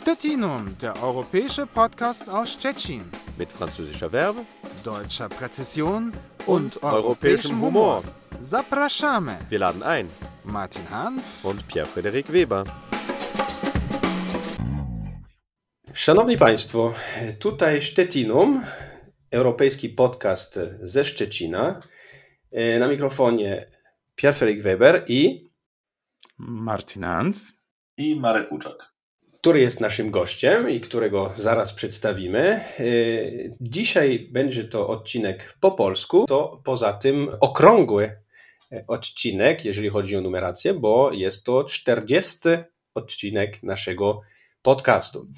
Stettinum, der europäische Podcast aus Stettin. Mit französischer Verbe, deutscher Präzision und, und europäischem Humor. Zapraszamy. Wir laden ein. Martin Hanf und Pierre-Frederik Weber. Szanowni Państwo, tutaj Stettinum, europejski podcast ze Szczecina. Na mikrofonie Pierre-Frederik Weber i Martin Hanf i Marek Łuczak który jest naszym gościem i którego zaraz przedstawimy. Y, dzisiaj będzie to odcinek po polsku, to poza tym okrągły odcinek, jeżeli chodzi o numerację, bo jest to 40 odcinek naszego podcastu.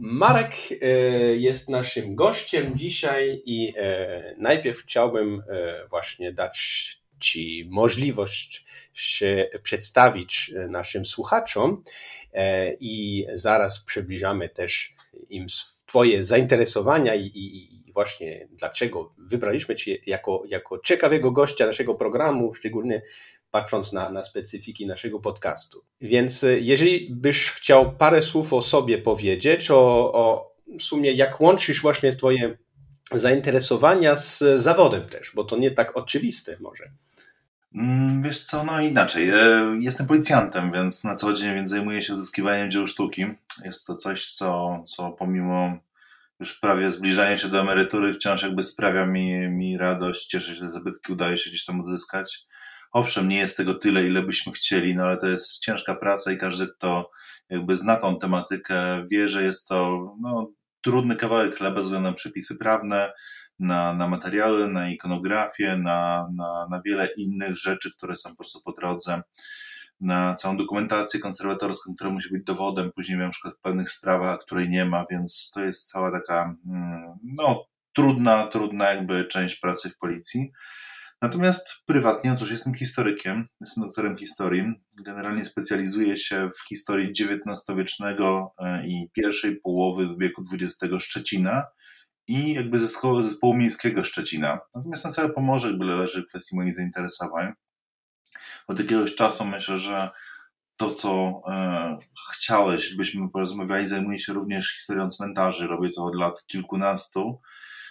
Marek y, jest naszym gościem dzisiaj i y, najpierw chciałbym właśnie dać Ci możliwość się przedstawić naszym słuchaczom e, i zaraz przybliżamy też im Twoje zainteresowania i, i, i właśnie dlaczego wybraliśmy Cię jako, jako ciekawego gościa naszego programu, szczególnie patrząc na, na specyfiki naszego podcastu. Więc e, jeżeli byś chciał parę słów o sobie powiedzieć, o, o w sumie jak łączysz właśnie Twoje zainteresowania z zawodem też, bo to nie tak oczywiste może. Mm, wiesz co, no inaczej. E, jestem policjantem, więc na co dzień więc zajmuję się odzyskiwaniem dzieł sztuki. Jest to coś, co, co pomimo już prawie zbliżania się do emerytury wciąż jakby sprawia mi, mi radość. Cieszę się, że zabytki udaje się gdzieś tam odzyskać. Owszem, nie jest tego tyle, ile byśmy chcieli, no ale to jest ciężka praca i każdy, kto jakby zna tą tematykę, wie, że jest to no, trudny kawałek chleba ze względu na przepisy prawne, na, na materiały, na ikonografię, na, na, na wiele innych rzeczy, które są po prostu po drodze, na całą dokumentację konserwatorską, która musi być dowodem później na przykład pewnych sprawach, której nie ma, więc to jest cała taka mm, no, trudna, trudna jakby część pracy w policji. Natomiast prywatnie, no cóż, jestem historykiem, jestem doktorem historii. Generalnie specjalizuję się w historii XIX-wiecznego e, i pierwszej połowy wieku XX Szczecina i jakby zespołu, zespołu miejskiego Szczecina. Natomiast na całe Pomorze jakby leży kwestii moich zainteresowań. Od jakiegoś czasu myślę, że to, co e, chciałeś, byśmy porozmawiali, zajmuję się również historią cmentarzy. Robię to od lat kilkunastu,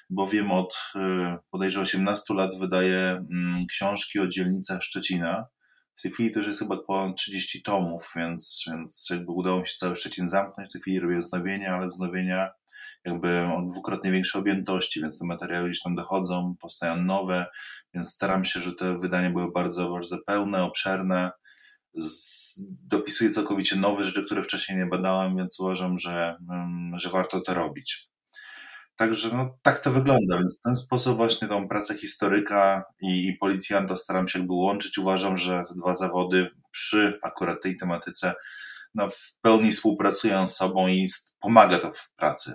bo wiem od e, bodajże 18 lat wydaję mm, książki o dzielnicach Szczecina. W tej chwili też jest chyba ponad 30 tomów, więc, więc jakby udało mi się cały Szczecin zamknąć. W tej chwili robię wznowienia, ale wznowienia jakby o dwukrotnie większej objętości, więc te materiały gdzieś tam dochodzą, powstają nowe, więc staram się, że te wydania były bardzo, bardzo pełne, obszerne. Dopisuję całkowicie nowe rzeczy, które wcześniej nie badałem, więc uważam, że, mm, że warto to robić. Także no, tak to wygląda, więc w ten sposób właśnie tą pracę historyka i, i policjanta staram się jakby łączyć. Uważam, że te dwa zawody przy akurat tej tematyce no, w pełni współpracują z sobą i pomaga to w pracy.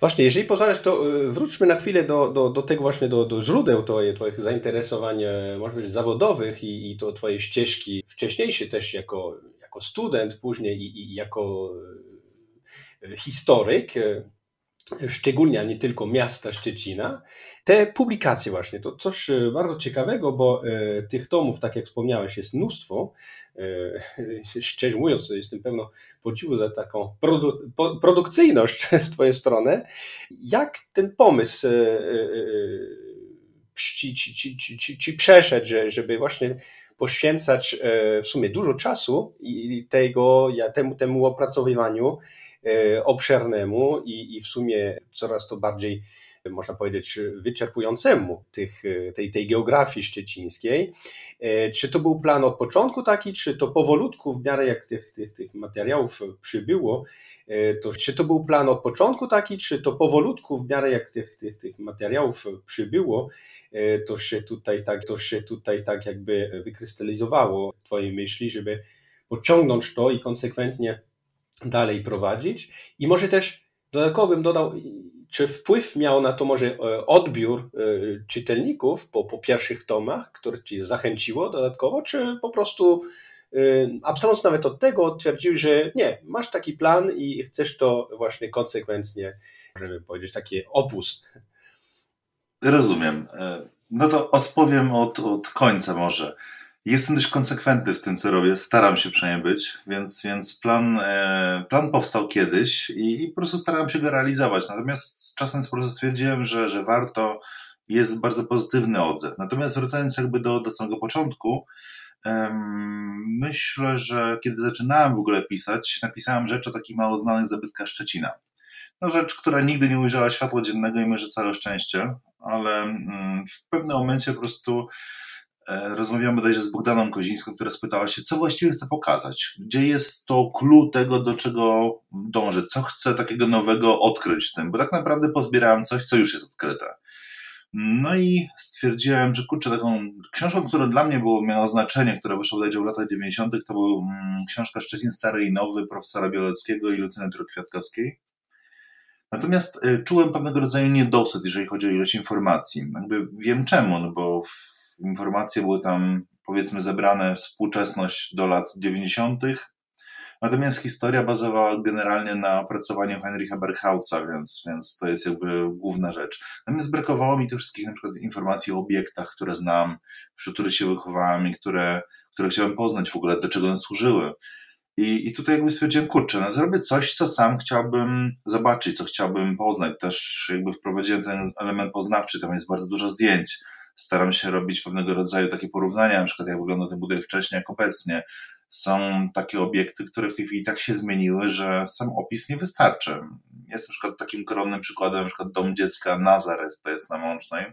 Właśnie, jeżeli pozwalasz, to y, wróćmy na chwilę do, do, do tego właśnie, do, do źródeł twoje, Twoich zainteresowań, e, może być zawodowych i, i to Twoje ścieżki wcześniejsze też jako, jako student, później i, i jako e, historyk e, szczególnie, a nie tylko miasta Szczecina, te publikacje właśnie, to coś e, bardzo ciekawego, bo e, tych tomów, tak jak wspomniałeś, jest mnóstwo. E, szczerze mówiąc, jestem pełno podziwu za taką produ produkcyjność z twojej strony. Jak ten pomysł ci, ci, ci, ci, ci przeszedł, żeby właśnie poświęcać w sumie dużo czasu i tego, temu, temu opracowywaniu obszernemu i, i w sumie coraz to bardziej, można powiedzieć, wyczerpującemu tych, tej, tej geografii szczecińskiej. E, czy to był plan od początku taki, czy to powolutku, w miarę jak tych, tych, tych materiałów przybyło, e, to czy to był plan od początku taki, czy to powolutku, w miarę jak tych, tych, tych materiałów przybyło, to się tutaj tak, to się tutaj tak jakby wykrystalizowało Twoje myśli, żeby pociągnąć to i konsekwentnie dalej prowadzić. I może też dodatkowym dodał, czy wpływ miał na to może e, odbiór e, czytelników po, po pierwszych tomach, które ci zachęciło dodatkowo, czy po prostu e, abstrahując nawet od tego, twierdził, że nie, masz taki plan i chcesz to właśnie konsekwentnie, możemy powiedzieć, taki opus. Rozumiem. No to odpowiem od, od końca może. Jestem dość konsekwentny w tym, co robię. Staram się przynajmniej być, więc, więc plan, e, plan powstał kiedyś i, i po prostu starałem się go realizować. Natomiast czasem po prostu stwierdziłem, że, że warto, jest bardzo pozytywny odzew. Natomiast wracając jakby do, do samego początku, myślę, że kiedy zaczynałem w ogóle pisać, napisałem rzecz o takich mało znanych zabytkach Szczecina. No rzecz, która nigdy nie ujrzała światła dziennego i może całe szczęście, ale mm, w pewnym momencie po prostu rozmawiamy bodajże z Bogdaną Kozińską, która spytała się, co właściwie chce pokazać, gdzie jest to clue tego, do czego dąży, co chce takiego nowego odkryć w tym, bo tak naprawdę pozbierałem coś, co już jest odkryte. No i stwierdziłem, że kurczę, taką książką, która dla mnie było, miała znaczenie, która wyszła bodajże w latach 90., to była mm, książka Szczecin Stary i Nowy profesora Bieleckiego i Lucyny Kwiatkowskiej. Natomiast y, czułem pewnego rodzaju niedosyt, jeżeli chodzi o ilość informacji. Jakby wiem czemu, no bo informacje były tam powiedzmy zebrane współczesność do lat 90., Natomiast historia bazowała generalnie na opracowaniu Heinricha Berghausa, więc, więc to jest jakby główna rzecz. Natomiast brakowało mi tych wszystkich na przykład informacji o obiektach, które znam, wśród których się wychowałem i które, które chciałem poznać w ogóle, do czego one służyły. I, I tutaj jakby stwierdziłem, kurczę, no zrobię coś, co sam chciałbym zobaczyć, co chciałbym poznać. Też jakby wprowadziłem ten element poznawczy, tam jest bardzo dużo zdjęć. Staram się robić pewnego rodzaju takie porównania, na przykład jak wygląda ten budynek wcześniej, jak obecnie są takie obiekty, które w tej chwili tak się zmieniły, że sam opis nie wystarczy. Jest na przykład takim koronnym przykładem, na przykład dom dziecka Nazaret, to jest na Mącznej.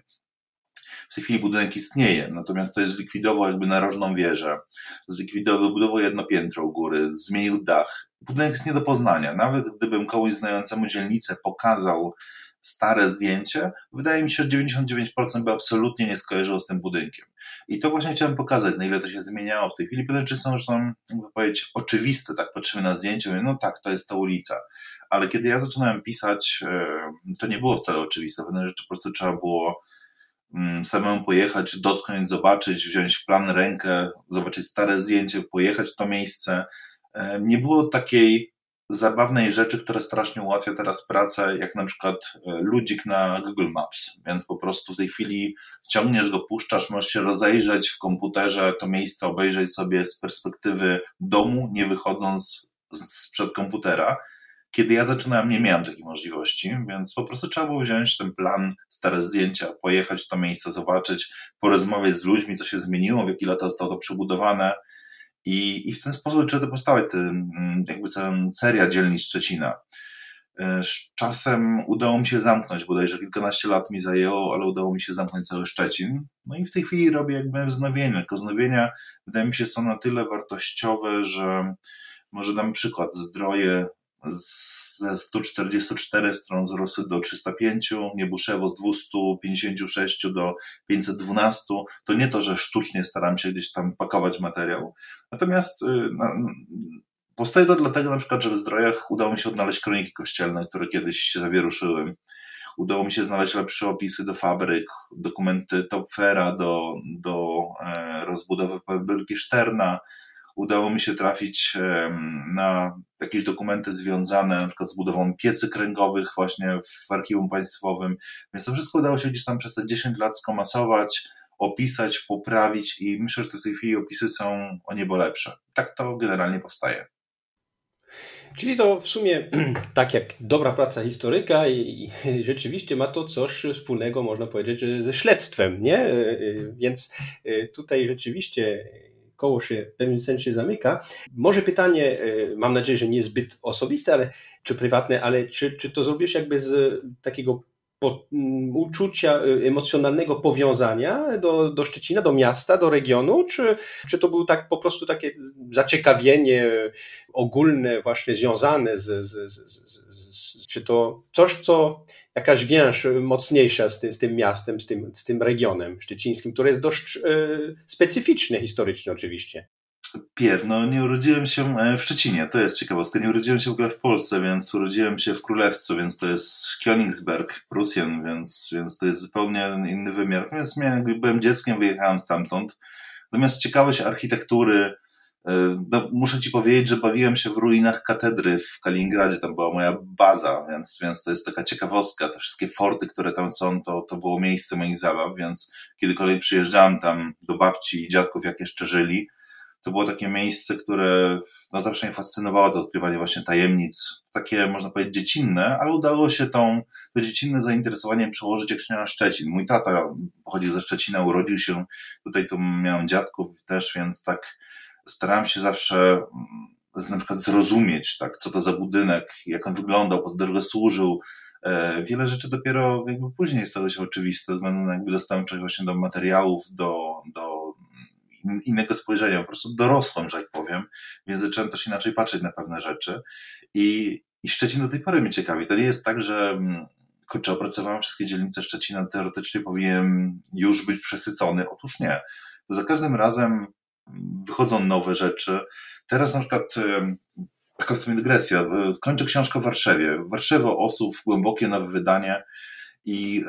W tej chwili budynek istnieje, natomiast to jest zlikwidował jakby narożną wieżę, zlikwidował, budował jedno piętro u góry, zmienił dach. Budynek jest nie do poznania. Nawet gdybym komuś znającemu dzielnicę pokazał stare zdjęcie, wydaje mi się, że 99% by absolutnie nie skojarzyło z tym budynkiem. I to właśnie chciałem pokazać, na ile to się zmieniało w tej chwili. Pewne rzeczy są, są, jakby powiedzieć, oczywiste, tak patrzymy na zdjęcie, mówię, no tak, to jest ta ulica. Ale kiedy ja zaczynałem pisać, e, to nie było wcale oczywiste. Pewne rzeczy po prostu trzeba było mm, samemu pojechać, dotknąć, zobaczyć, wziąć w plan rękę, zobaczyć stare zdjęcie, pojechać w to miejsce. E, nie było takiej zabawnej rzeczy, która strasznie ułatwia teraz pracę, jak na przykład e, ludzik na Google Maps. Więc po prostu w tej chwili ciągniesz go, puszczasz, możesz się rozejrzeć w komputerze, to miejsce obejrzeć sobie z perspektywy domu, nie wychodząc sprzed komputera. Kiedy ja zaczynałem, nie miałem takiej możliwości, więc po prostu trzeba było wziąć ten plan, stare zdjęcia, pojechać w to miejsce, zobaczyć, porozmawiać z ludźmi, co się zmieniło, w jaki lata zostało to przebudowane i, i w ten sposób zaczęły powstawać te, mm, jakby cała seria dzielnic Szczecina. E, z czasem udało mi się zamknąć, bodajże kilkanaście lat mi zajęło, ale udało mi się zamknąć cały Szczecin. No i w tej chwili robię jakby wznowienie. Tylko wznowienia wydaje mi się są na tyle wartościowe, że może dam przykład. Zdroje ze 144 stron wzrosły do 305, Niebuszewo z 256 do 512. To nie to, że sztucznie staram się gdzieś tam pakować materiał. Natomiast y, na, powstaje to dlatego na przykład, że w Zdrojach udało mi się odnaleźć kroniki kościelne, które kiedyś się zawieruszyły. Udało mi się znaleźć lepsze opisy do fabryk, dokumenty Topfera do, do e, rozbudowy fabryki Szterna, udało mi się trafić na jakieś dokumenty związane na przykład z budową piecy kręgowych właśnie w archiwum państwowym, więc to wszystko udało się gdzieś tam przez te 10 lat skomasować, opisać, poprawić i myślę, że w tej chwili opisy są o niebo lepsze. Tak to generalnie powstaje. Czyli to w sumie tak jak dobra praca historyka i, i, rzeczywiście ma to coś wspólnego, można powiedzieć, ze śledztwem, nie? E, e, więc e, tutaj rzeczywiście koło się w pewnym sensie zamyka. Może pytanie, e, mam nadzieję, że niezbyt osobiste, ale, czy prywatne, ale czy, czy to zrobisz jakby z takiego po, mm, uczucia e, emocjonalnego powiązania do, do Szczecina, do miasta, do regionu, czy, czy to było tak po prostu takie zaciekawienie ogólne, właśnie związane z, z, z, z czy to coś, co jakaś więź mocniejsza z, ty, z tym miastem, z tym, z tym regionem szczecińskim, który jest dość e, specyficzny historycznie oczywiście. Pierw, no nie urodziłem się e, w Szczecinie, to jest ciekawostka. Nie urodziłem się w ogóle w Polsce, więc urodziłem się w Królewcu, więc to jest Königsberg, Prusjen, więc, więc to jest zupełnie inny wymiar. Natomiast miałem, byłem dzieckiem, wyjechałem stamtąd. Natomiast ciekawość architektury, no, muszę ci powiedzieć, że bawiłem się w ruinach katedry w Kaliningradzie, tam była moja baza, więc, więc to jest taka ciekawostka. Te wszystkie forty, które tam są, to, to było miejsce moich zabaw, więc kiedykolwiek przyjeżdżałem tam do babci i dziadków, jak jeszcze żyli, to było takie miejsce, które no, zawsze mnie fascynowało, to odkrywanie właśnie tajemnic, takie można powiedzieć dziecinne, ale udało się tą, to dziecinne zainteresowanie przełożyć jak się na Szczecin. Mój tata pochodzi ze Szczecina, urodził się, tutaj tu miałem dziadków też, więc tak starałem się zawsze mm, na przykład zrozumieć, tak, co to za budynek, jak on wyglądał, pod drogę służył. E, wiele rzeczy dopiero jakby później stały się oczywiste, względu na jakby czegoś właśnie do materiałów, do, do innego spojrzenia, po prostu dorosłem, że tak powiem, więc zacząłem też inaczej patrzeć na pewne rzeczy i, i Szczecin do tej pory mnie ciekawi. To nie jest tak, że mm, kurczę, opracowałem wszystkie dzielnice Szczecina, teoretycznie powinien już być przesycony. Otóż nie. To za każdym razem wychodzą nowe rzeczy. Teraz na przykład taka w sumie dygresja. Kończę książkę w Warszawie. Warszawa osób, głębokie nowe wydanie i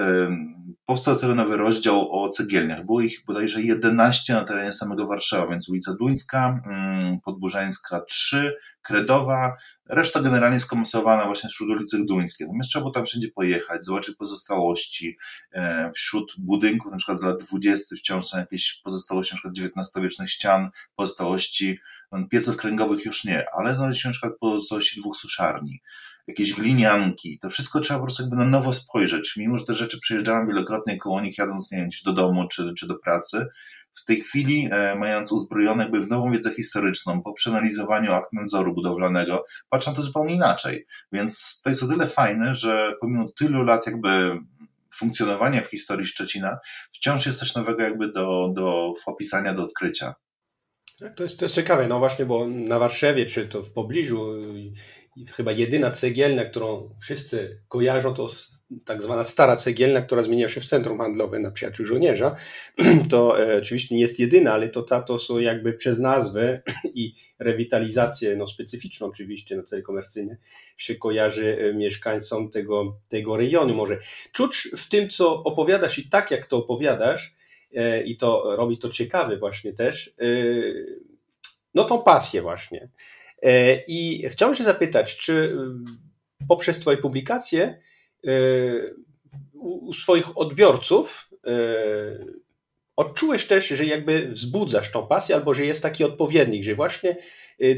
powstał cały nowy rozdział o cegielniach. Było ich bodajże 11 na terenie samego Warszawy, więc ulica Duńska, mm, Podburzańska 3, Kredowa, reszta generalnie skomasowana właśnie wśród ulicy Duńskiej. Natomiast trzeba było tam wszędzie pojechać, zobaczyć pozostałości. E, wśród budynków, na przykład z lat 20 wciąż są jakieś pozostałości, na przykład XIX-wiecznych ścian, pozostałości no, pieców kręgowych już nie, ale znaleźliśmy na przykład pozostałości dwóch suszarni jakieś glinianki. To wszystko trzeba po prostu jakby na nowo spojrzeć. Mimo, że te rzeczy przyjeżdżałem wielokrotnie koło nich, jadąc nie wiem, do domu czy, czy do pracy, w tej chwili, e, mając uzbrojone jakby w nową wiedzę historyczną, po przeanalizowaniu akt nadzoru budowlanego, patrzę na to zupełnie inaczej. Więc to jest o tyle fajne, że pomimo tylu lat jakby funkcjonowania w historii Szczecina, wciąż jest coś nowego jakby do, do opisania, do odkrycia. Tak, to jest, to jest ciekawe, no właśnie, bo na Warszawie, czy to w pobliżu, chyba jedyna cegielnia, którą wszyscy kojarzą, to tak zwana stara cegielnia, która zmieniła się w centrum handlowe na Przyjaciół Żołnierza. To e, oczywiście nie jest jedyna, ale to, ta, to są jakby przez nazwę i rewitalizację no, specyficzną oczywiście na cele komercyjne się kojarzy e, mieszkańcom tego, tego rejonu. Może czuć w tym, co opowiadasz i tak jak to opowiadasz, e, i to robi to ciekawy właśnie też, no tą pasję właśnie. E, I chciałbym się zapytać, czy y, poprzez Twoje publikacje y, u swoich odbiorców y, odczułeś też, że jakby wzbudzasz tą pasję, albo że jest taki odpowiednik, że właśnie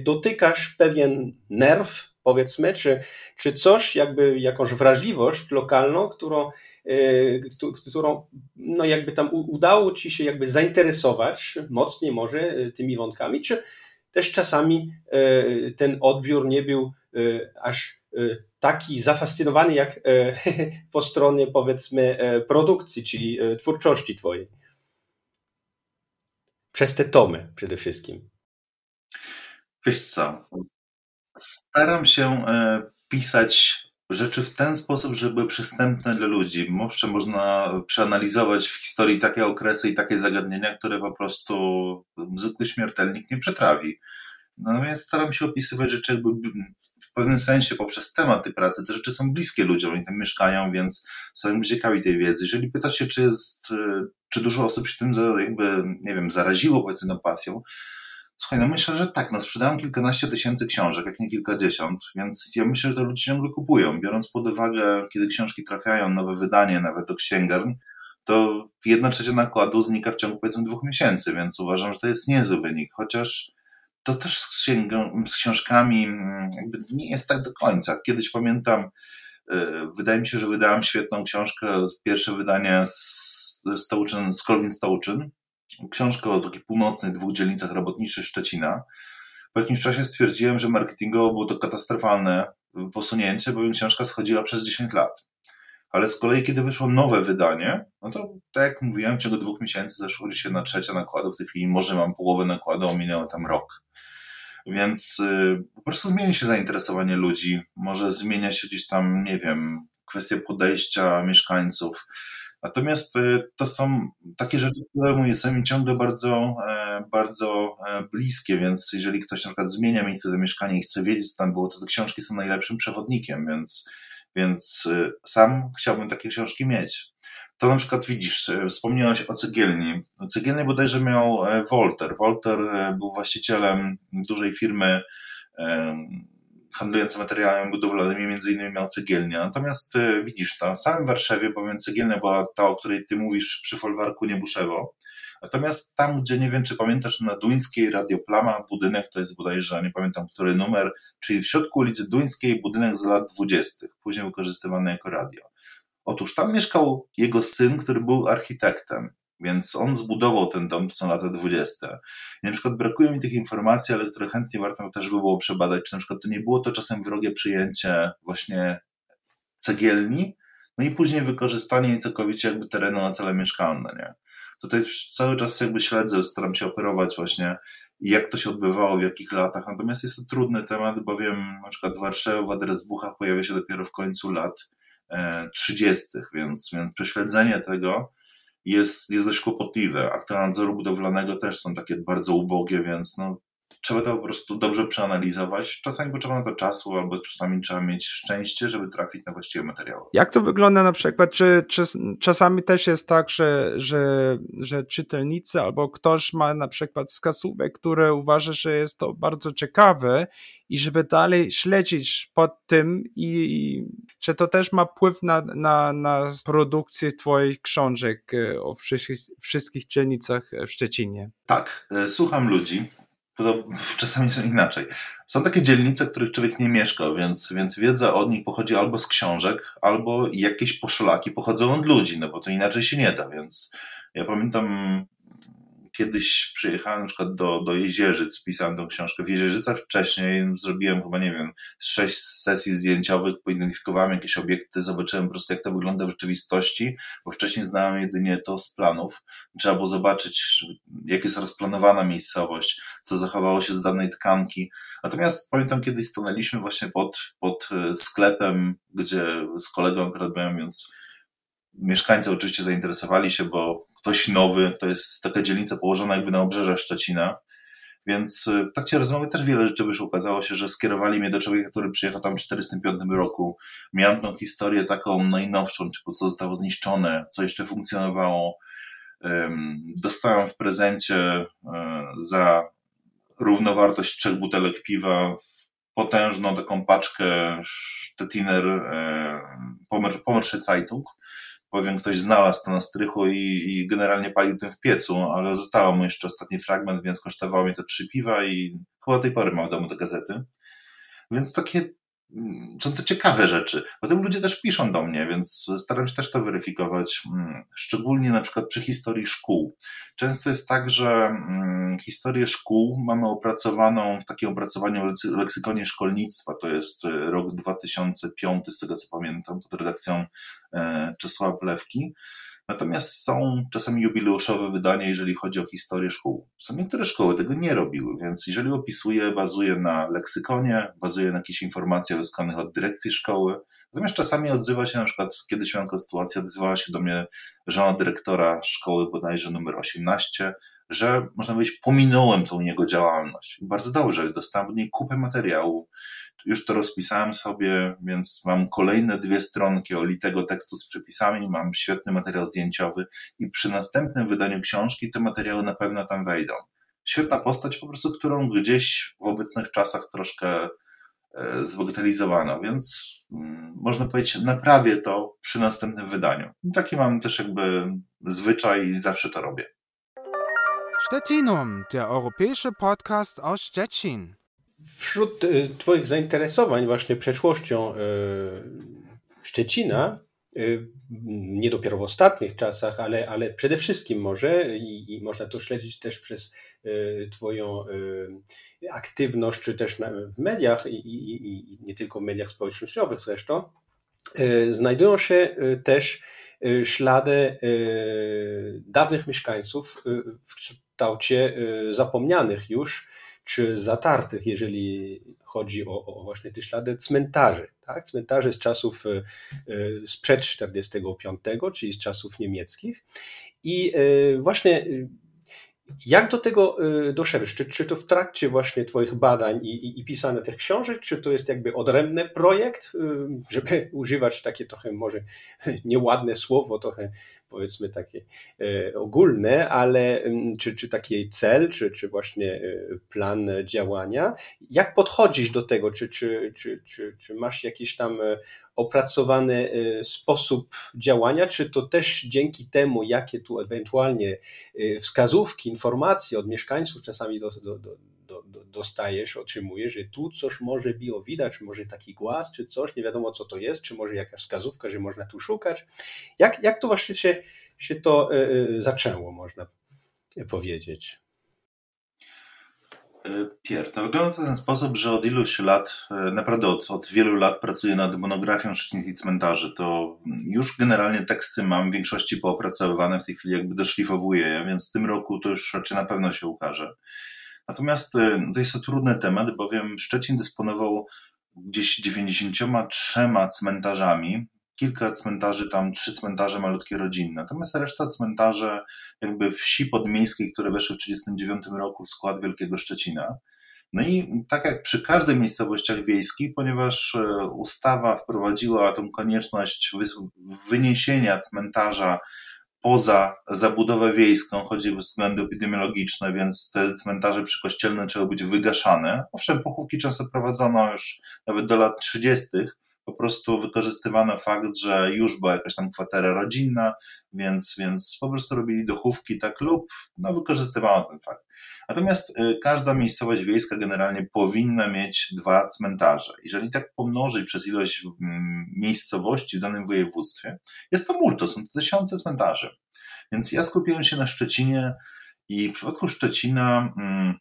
dotykasz pewien nerw, powiedzmy, czy, czy coś, jakby jakąś wrażliwość lokalną, którą, którą no jakby tam udało ci się jakby zainteresować mocniej może tymi wątkami, czy też czasami e, ten odbiór nie był e, aż e, taki zafascynowany jak po stronie powiedzmy produkcji, czyli twórczości twojej. Przez te tomy przede wszystkim. Wiesz co, staram się pisać rzeczy w ten sposób, żeby były przystępne dla ludzi. Owszem, można przeanalizować w historii takie okresy i takie zagadnienia, które po prostu zwykły śmiertelnik nie przetrawi. Natomiast staram się opisywać rzeczy jakby w pewnym sensie poprzez tematy pracy. Te rzeczy są bliskie ludziom, oni tam mieszkają, więc są jakby ciekawi tej wiedzy. Jeżeli pytasz się, czy jest, czy dużo osób się tym jakby, nie wiem, zaraziło powiedzmy pasją, Słuchaj, no myślę, że tak. No sprzedałem kilkanaście tysięcy książek, jak nie kilkadziesiąt, więc ja myślę, że to ludzie ciągle kupują. Biorąc pod uwagę, kiedy książki trafiają, nowe wydanie nawet do księgarni, to jedna trzecia nakładu znika w ciągu powiedzmy dwóch miesięcy, więc uważam, że to jest niezły wynik. Chociaż to też z, księgą, z książkami mm, nie jest tak do końca. Kiedyś pamiętam, y, wydaje mi się, że wydałem świetną książkę, pierwsze wydanie z Stołczyn, z Kolwin Stołczyn, książkę o takich północnych dwóch dzielnicach robotniczych Szczecina. Po jakimś czasie stwierdziłem, że marketingowo było to katastrofalne posunięcie, bowiem książka schodziła przez 10 lat. Ale z kolei, kiedy wyszło nowe wydanie, no to tak jak mówiłem, w ciągu dwóch miesięcy zeszło się na trzecia nakładu. W tej chwili może mam połowę nakładu, ominęło tam rok. Więc y, po prostu zmienia się zainteresowanie ludzi. Może zmienia się gdzieś tam, nie wiem, kwestia podejścia mieszkańców. Natomiast y, to są takie rzeczy, które są mi ciągle bardzo, e, bardzo e, bliskie, więc jeżeli ktoś na przykład zmienia miejsce zamieszkania i chce wiedzieć, co tam było, to te książki są najlepszym przewodnikiem, więc, więc sam chciałbym takie książki mieć. to na przykład widzisz, wspomniałeś o cegielni. Cegielnię bodajże miał Wolter. Wolter był właścicielem dużej firmy handlujące materiałami budowlanymi, między innymi miał cegielnię. Natomiast e, widzisz, na samym Warszawie, bowiem cegielnia była ta, o której ty mówisz przy folwarku Niebuszewo, Natomiast tam, gdzie nie wiem, czy pamiętasz, na Duńskiej Radioplama budynek, to jest bodajże, nie pamiętam który numer, czyli w środku ulicy Duńskiej budynek z lat dwudziestych, później wykorzystywany jako radio. Otóż tam mieszkał jego syn, który był architektem. Więc on zbudował ten dom, to są lata 20. I na przykład brakuje mi tych informacji, ale które chętnie warto też by było przebadać, czy na przykład to nie było to czasem wrogie przyjęcie właśnie cegielni, no i później wykorzystanie całkowicie jakby terenu na cele mieszkalne, nie? Tutaj cały czas jakby śledzę, staram się operować właśnie jak to się odbywało, w jakich latach, natomiast jest to trudny temat, bowiem na przykład Warszawa w Adresbuchach pojawia się dopiero w końcu lat 30., e, więc, więc prześledzenie tego jest, jest dość kłopotliwe. Akty nadzoru budowlanego też są takie bardzo ubogie, więc no, trzeba to po prostu dobrze przeanalizować. Czasami potrzeba na to czasu, albo czasami trzeba mieć szczęście, żeby trafić na właściwe materiały. Jak to wygląda na przykład? Czy, czy czasami też jest tak, że, że, że czytelnicy albo ktoś ma na przykład skasówek, które uważa, że jest to bardzo ciekawe i żeby dalej śledzić pod tym i że to też ma wpływ na, na, na produkcję twoich książek e, o wszystkich, wszystkich dzielnicach w Szczecinie. Tak, e, słucham ludzi, czasami są inaczej. Są takie dzielnice, w których człowiek nie mieszka, więc, więc wiedza od nich pochodzi albo z książek, albo jakieś poszlaki pochodzą od ludzi, no bo to inaczej się nie da, więc ja pamiętam kiedyś przyjechałem na przykład do, do Jezierzyc, pisałem tą książkę. W Jezierzycach wcześniej zrobiłem chyba, nie wiem, sześć sesji zdjęciowych, poidentyfikowałem jakieś obiekty, zobaczyłem po prostu, jak to wygląda w rzeczywistości, bo wcześniej znałem jedynie to z planów. Trzeba było zobaczyć, jak jest rozplanowana miejscowość, co zachowało się z danej tkanki. Natomiast pamiętam, kiedyś stanęliśmy właśnie pod, pod e, sklepem, gdzie z kolegą akurat byłem, więc mieszkańcy oczywiście zainteresowali się, bo ktoś nowy, to jest taka dzielnica położona jakby na obrzeżach Szczecina, więc y, w trakcie rozmowy też wiele rzeczy wyszło. Okazało się, że skierowali mnie do człowieka, który przyjechał tam w 1945 roku. Miałem tą historię taką najnowszą, czy co zostało zniszczone, co jeszcze funkcjonowało. Dostałem w prezencie e, za równowartość trzech butelek piwa potężną taką paczkę Stettiner e, Pommersche Zeitung powiem, ktoś znalazł to na strychu i, i, generalnie palił tym w piecu, ale zostało mu jeszcze ostatni fragment, więc kosztowało mi to trzy piwa i chyba tej pory mam w domu te gazety. Więc takie są to ciekawe rzeczy. Potem ludzie też piszą do mnie, więc staram się też to weryfikować, mm, szczególnie na przykład przy historii szkół. Często jest tak, że mm, historię szkół mamy opracowaną w takim opracowaniu leksykonie szkolnictwa, to jest e, rok 2005, z tego co pamiętam, pod redakcją e, Czesława Plewki. Natomiast są czasami jubileuszowe wydania, jeżeli chodzi o historię szkół. Są niektóre szkoły tego nie robiły, więc jeżeli opisuję, bazuję na leksykonie, bazuję na jakichś informacjach uzyskanych od dyrekcji szkoły. Natomiast czasami odzywa się, na przykład kiedyś miałem taką sytuację, odezwała się do mnie żona dyrektora szkoły bodajże numer 18, że można powiedzieć, pominąłem tą jego działalność. bardzo dobrze, dostałem od niej kupę materiału, już to rozpisałem sobie, więc mam kolejne dwie stronki olitego tekstu z przepisami, mam świetny materiał zdjęciowy i przy następnym wydaniu książki te materiały na pewno tam wejdą. Świetna postać, po prostu, którą gdzieś w obecnych czasach troszkę e, zbogatelizowano, więc mm, można powiedzieć, naprawię to przy następnym wydaniu. Taki mam też jakby zwyczaj i zawsze to robię. Stettinum, der europäische Podcast aus Stettin. Wśród y, Twoich zainteresowań właśnie przeszłością y, Szczecina, y, nie dopiero w ostatnich czasach, ale, ale przede wszystkim może i, i można to śledzić też przez Twoją aktywność, czy też w mediach i, i, i nie tylko w mediach społecznościowych zresztą, znajdują się też ślady dawnych mieszkańców kształcie zapomnianych już czy zatartych, jeżeli chodzi o, o właśnie te ślady cmentarzy. Tak? Cmentarze z czasów e, e, sprzed 45, czyli z czasów niemieckich. I właśnie Jak do tego y, doszedłeś? Czy, czy to w trakcie właśnie Twoich badań i, i, i pisania tych książek, czy to jest jakby odrębny projekt, y, żeby używać takie trochę może nieładne słowo, trochę powiedzmy takie y, ogólne, ale czy, czy taki cel, czy, czy właśnie plan działania? Jak podchodzisz do tego? Czy, czy, czy, czy, czy masz jakiś tam opracowany sposób działania, czy to też dzięki temu, jakie tu ewentualnie wskazówki, informacje od mieszkańców czasami do, do, do, do, dostajesz, otrzymujesz, że tu coś może było widać, może taki głaz, czy coś, nie wiadomo co to jest, czy może jakaś wskazówka, że można tu szukać. Jak, jak to właśnie się, się to e, e, zaczęło, można powiedzieć? E, Pier, to wygląda to w ten sposób, że od iluś lat, naprawdę od, od wielu lat pracuję nad monografią i Cmentarzy. To już generalnie teksty mam w większości poopracowywane, w tej chwili jakby doszlifowuję je, więc w tym roku to już raczej na pewno się ukaże. Natomiast to jest to trudny temat, bowiem Szczecin dysponował gdzieś 93 cmentarzami, kilka cmentarzy, tam trzy cmentarze malutkie rodzinne. Natomiast reszta cmentarze jakby wsi podmiejskiej, które weszły w 1939 roku w skład Wielkiego Szczecina. No i tak jak przy każdej miejscowościach wiejskich, ponieważ e, ustawa wprowadziła tą konieczność wyniesienia cmentarza poza zabudowę wiejską, chodzi o względy epidemiologiczne, więc te cmentarze przykościelne trzeba być wygaszane. Owszem, pochówki często prowadzono już nawet do lat 30., po prostu wykorzystywano fakt, że już była jakaś tam kwatera rodzinna, więc, więc po prostu robili dochówki tak lub no, wykorzystywano ten fakt. Natomiast y, każda miejscowość wiejska generalnie powinna mieć dwa cmentarze. Jeżeli tak pomnożyć przez ilość mm, miejscowości w danym województwie, jest to multo, są to tysiące cmentarzy. Więc ja skupiłem się na Szczecinie i w przypadku Szczecina mm,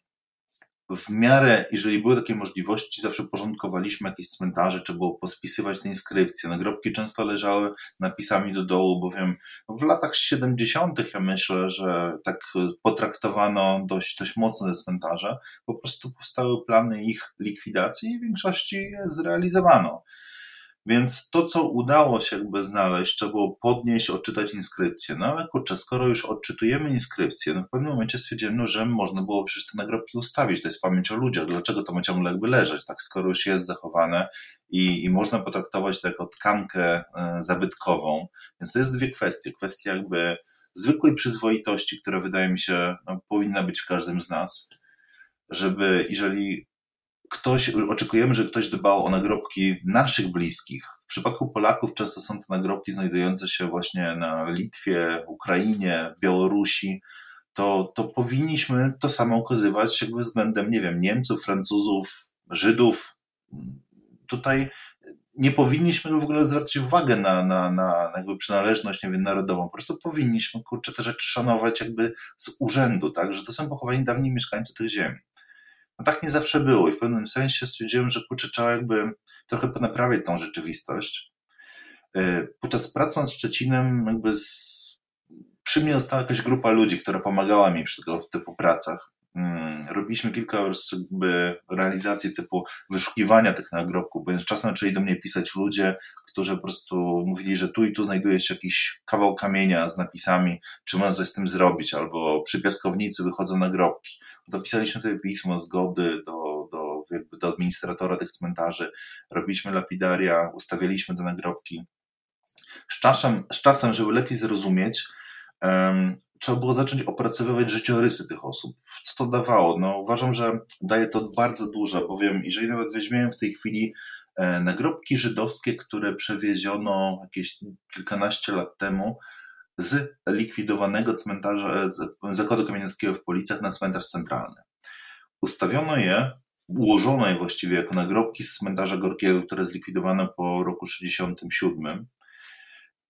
w miarę, jeżeli były takie możliwości, zawsze porządkowaliśmy jakieś cmentarze, trzeba było pospisywać te inskrypcje. Nagrobki często leżały napisami do dołu, bowiem w latach 70. ja myślę, że tak potraktowano dość, dość mocno te cmentarze. Po prostu powstały plany ich likwidacji i w większości je zrealizowano. Więc to, co udało się jakby znaleźć, trzeba było podnieść, odczytać inskrypcję. No ale kurczę, skoro już odczytujemy inskrypcję, no w pewnym momencie stwierdziłem, no, że można było przecież te nagrobki ustawić, to jest pamięć o ludziach, dlaczego to ma ciągle jakby leżeć, tak, skoro już jest zachowane i, i można potraktować to jako tkankę e, zabytkową. Więc to jest dwie kwestie. Kwestia jakby zwykłej przyzwoitości, która wydaje mi się no, powinna być w każdym z nas, żeby jeżeli ktoś, oczekujemy, że ktoś dbał o nagrobki naszych bliskich. W przypadku Polaków często są to nagrobki znajdujące się właśnie na Litwie, Ukrainie, Białorusi. To, to powinniśmy to samo okazywać jakby względem, nie wiem, Niemców, Francuzów, Żydów. Tutaj nie powinniśmy w ogóle zwracać uwagę na, na, na jakby przynależność, nie wiem, narodową. Po prostu powinniśmy, kurczę, te rzeczy szanować jakby z urzędu, tak, że to są pochowani dawni mieszkańcy tych ziemi. No tak nie zawsze było i w pewnym sensie stwierdziłem, że kurczę, trzeba jakby trochę ponaprawiać tą rzeczywistość. E, podczas pracy nad Szczecinem jakby z... przy mnie została jakaś grupa ludzi, która pomagała mi przy tego typu pracach. Mm, robiliśmy kilka realizacji typu wyszukiwania tych nagrobków, bo czasem zaczęli do mnie pisać ludzie, którzy po prostu mówili, że tu i tu znajduje się jakiś kawał kamienia z napisami, czy można coś z tym zrobić, albo przy piaskownicy wychodzą nagrobki. Dopisaliśmy tutaj pismo zgody do, do, jakby do administratora tych cmentarzy, robiliśmy lapidaria, ustawialiśmy te nagrobki. Z czasem, z czasem żeby lepiej zrozumieć, um, trzeba było zacząć opracowywać życiorysy tych osób. Co to dawało? No, uważam, że daje to bardzo dużo, bowiem jeżeli nawet weźmiemy w tej chwili e, nagrobki żydowskie, które przewieziono jakieś kilkanaście lat temu z likwidowanego cmentarza, e, z zakładu kamienieckiego w Policach na cmentarz centralny. Ustawiono je, ułożono je właściwie jako nagrobki z cmentarza Gorkiego, które zlikwidowano po roku 67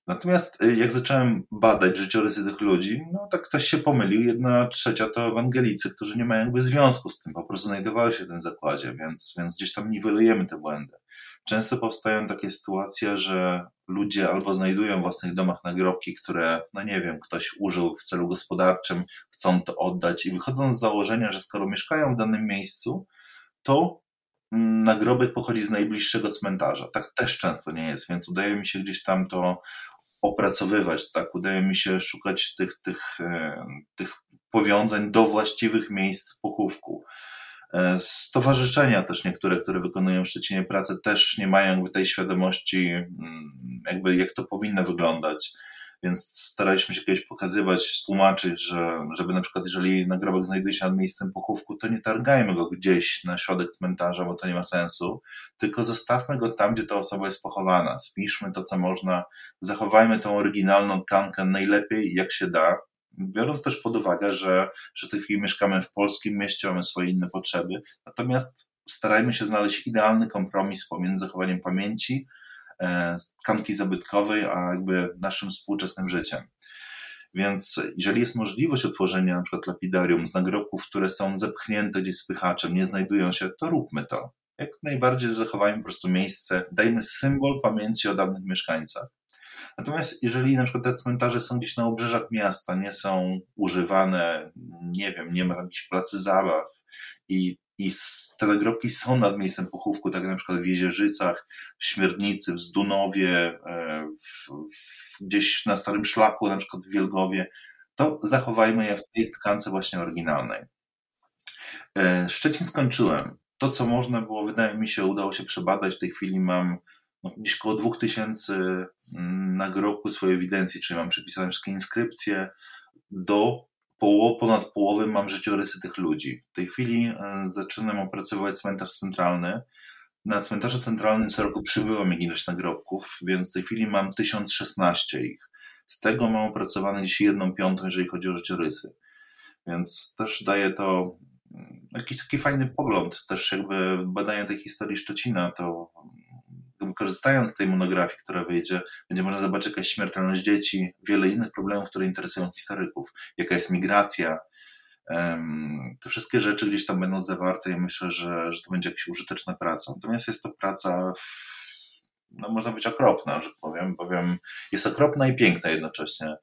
Natomiast y, jak zacząłem badać życiorysy tych ludzi, no tak ktoś się pomylił. Jedna trzecia to ewangelicy, którzy nie mają jakby związku z tym, po prostu znajdowały się w tym zakładzie, więc, więc gdzieś tam niwelujemy te błędy. Często powstają takie sytuacje, że ludzie albo znajdują w własnych domach nagrobki, które, no nie wiem, ktoś użył w celu gospodarczym, chcą to oddać i wychodzą z założenia, że skoro mieszkają w danym miejscu, to mm, nagrobek pochodzi z najbliższego cmentarza. Tak też często nie jest, więc udaje mi się gdzieś tam to opracowywać, tak? Udaje mi się szukać tych, tych, e, tych powiązań do właściwych miejsc pochówku. E, stowarzyszenia też niektóre, które wykonują w Szczecinie pracę, też nie mają jakby tej świadomości, mm, jakby jak to powinno wyglądać. Więc staraliśmy się kiedyś pokazywać, tłumaczyć, że żeby na przykład jeżeli nagrobek znajduje się nad miejscem pochówku, to nie targajmy go gdzieś na środek cmentarza, bo to nie ma sensu, tylko zostawmy go tam, gdzie ta osoba jest pochowana. Spiszmy to, co można, zachowajmy tą oryginalną tkankę najlepiej, jak się da, biorąc też pod uwagę, że, że w tej chwili mieszkamy w polskim mieście, mamy swoje inne potrzeby, natomiast starajmy się znaleźć idealny kompromis pomiędzy zachowaniem pamięci, tkanki zabytkowej, a jakby naszym współczesnym życiem. Więc jeżeli jest możliwość otworzenia na przykład lapidarium z nagrobków, które są zepchnięte gdzieś spychaczem, nie znajdują się, to róbmy to. Jak najbardziej zachowajmy po prostu miejsce, dajmy symbol pamięci o dawnych mieszkańcach. Natomiast jeżeli na przykład te cmentarze są gdzieś na obrzeżach miasta, nie są używane, nie wiem, nie ma tam jakichś placy zabaw i, i te nagrobki są nad miejscem pochówku, tak na przykład w Jezierzycach, w Śmierdnicy, w Zdunowie, e, w, w, gdzieś na Starym Szlaku, na przykład w Wielgowie, to zachowajmy je w tej tkance właśnie oryginalnej. E, Szczecin skończyłem. To, co można było, wydaje mi się, udało się przebadać. W tej chwili mam no, gdzieś około 2000 mm, nagrobków swojej ewidencji, czyli mam przepisane wszystkie inskrypcje. Do połow, ponad połowy mam życiorysy tych ludzi. W tej chwili e, zaczynam opracowywać cmentarz centralny. Na cmentarzu centralnym co roku przybywa mi ilość nagrobków, więc w tej chwili mam 1016 ich. Z tego mam opracowane dziś jedną piątą, jeżeli chodzi o życiorysy. Więc też daje to mm, jakiś taki fajny pogląd, też jakby badania tej historii Szczecina, to korzystając z tej monografii, która wyjdzie, będzie można zobaczyć jaka jest śmiertelność dzieci, wiele innych problemów, które interesują historyków, jaka jest migracja. Te wszystkie rzeczy gdzieś tam będą zawarte i myślę, że, że to będzie jakaś użyteczna praca. Natomiast jest to praca, no można być okropna, że powiem, bowiem jest okropna i piękna jednocześnie.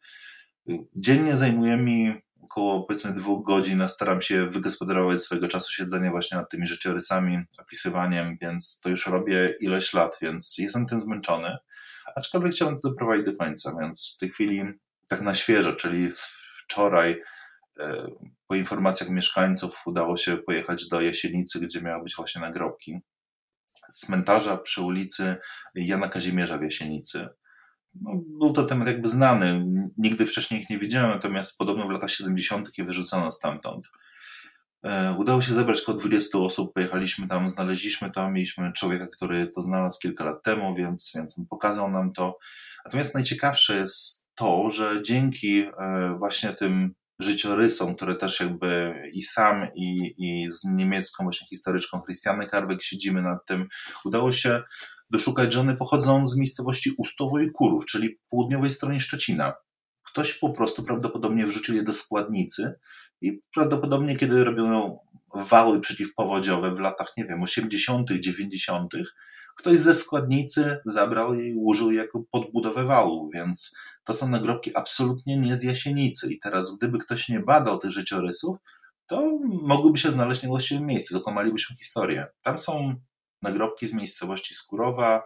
Dziennie zajmuje mi około powiedzmy dwóch godzin staram się wygospodarować swojego czasu siedzenia właśnie nad tymi życiorysami, opisywaniem, więc to już robię ileś lat, więc jestem tym zmęczony, aczkolwiek chciałem to doprowadzić do końca, więc w tej chwili tak na świeżo, czyli wczoraj e, po informacjach mieszkańców udało się pojechać do Jasienicy, gdzie miały być właśnie nagrobki. Cmentarza przy ulicy Jana Kazimierza w Jasienicy no, był to temat jakby znany. Nigdy wcześniej ich nie widziałem, natomiast podobno w latach 70. je wyrzucono stamtąd. E, udało się zebrać około 20 osób, pojechaliśmy tam, znaleźliśmy to, mieliśmy człowieka, który to znalazł kilka lat temu, więc, więc pokazał nam to. Natomiast najciekawsze jest to, że dzięki e, właśnie tym życiorysom, które też jakby i sam, i, i z niemiecką właśnie historyczką Christiane Karbeck siedzimy nad tym, udało się doszukać, że one pochodzą z miejscowości Ustowo i Kurów, czyli południowej stronie Szczecina. Ktoś po prostu prawdopodobnie wrzucił je do składnicy i prawdopodobnie, kiedy robiono wały przeciwpowodziowe w latach, nie wiem, 80., 90., ktoś ze składnicy zabrał i użył jako podbudowę wału, więc to są nagrobki absolutnie nie z Jasienicy. I teraz, gdyby ktoś nie badał tych życiorysów, to mogłyby się znaleźć w niewłaściwym miejscu, historię. Tam są nagrobki z miejscowości Skurowa,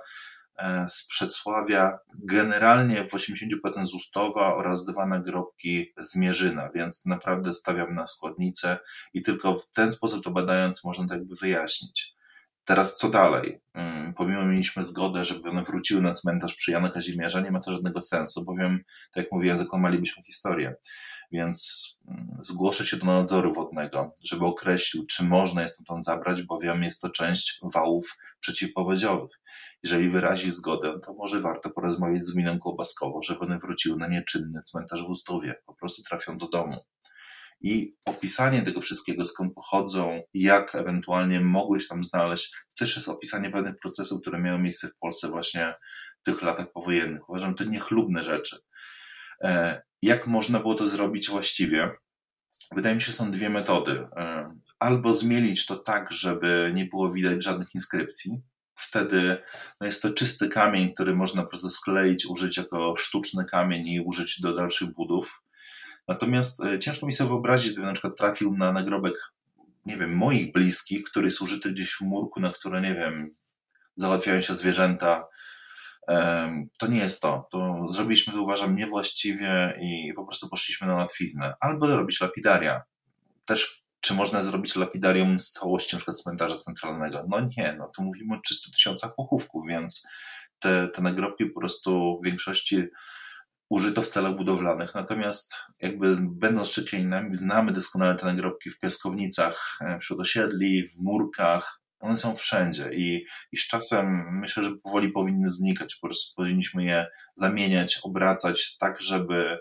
z Przedsławia, generalnie w 80% z Ustowa oraz dwa nagrobki z Mierzyna, więc naprawdę stawiam na składnicę i tylko w ten sposób to badając można to jakby wyjaśnić. Teraz co dalej? Mm, pomimo mieliśmy zgodę, żeby one wróciły na cmentarz przy Jana Kazimierza, nie ma to żadnego sensu, bowiem, tak jak mówiłem, zakłamalibyśmy historię więc mm, zgłoszę się do nadzoru wodnego, żeby określił, czy można je stamtąd zabrać, bowiem jest to część wałów przeciwpowodziowych. Jeżeli wyrazi zgodę, to może warto porozmawiać z gminą Kołbaskowo, żeby one wróciły na nieczynny cmentarz w Ustowie, po prostu trafią do domu. I opisanie tego wszystkiego, skąd pochodzą, jak ewentualnie mogły się tam znaleźć, też jest opisanie pewnych procesów, które miały miejsce w Polsce właśnie w tych latach powojennych. Uważam, to niechlubne rzeczy. E, jak można było to zrobić właściwie? Wydaje mi się, są dwie metody. E, albo zmielić to tak, żeby nie było widać żadnych inskrypcji. Wtedy no jest to czysty kamień, który można po prostu skleić, użyć jako sztuczny kamień i użyć do dalszych budów. Natomiast e, ciężko mi sobie wyobrazić, gdybym na przykład trafił na nagrobek, nie wiem, moich bliskich, który jest użyty gdzieś w murku, na które, nie wiem, załatwiają się zwierzęta, To nie jest to. To zrobiliśmy to, uważam, niewłaściwie i po prostu poszliśmy na łatwiznę. Albo robić lapidaria. Też czy można zrobić lapidarium z całości przykład cmentarza centralnego? No nie, no tu mówimy o 300 tysiącach pochówków, więc te, te nagrobki po prostu w większości użyto w celach budowlanych. Natomiast jakby będąc Szczecinami, znamy doskonale te nagrobki w piaskownicach, e, wśród osiedli, w murkach. One są wszędzie i, i z czasem myślę, że powoli powinny znikać. Po prostu powinniśmy je zamieniać, obracać tak, żeby,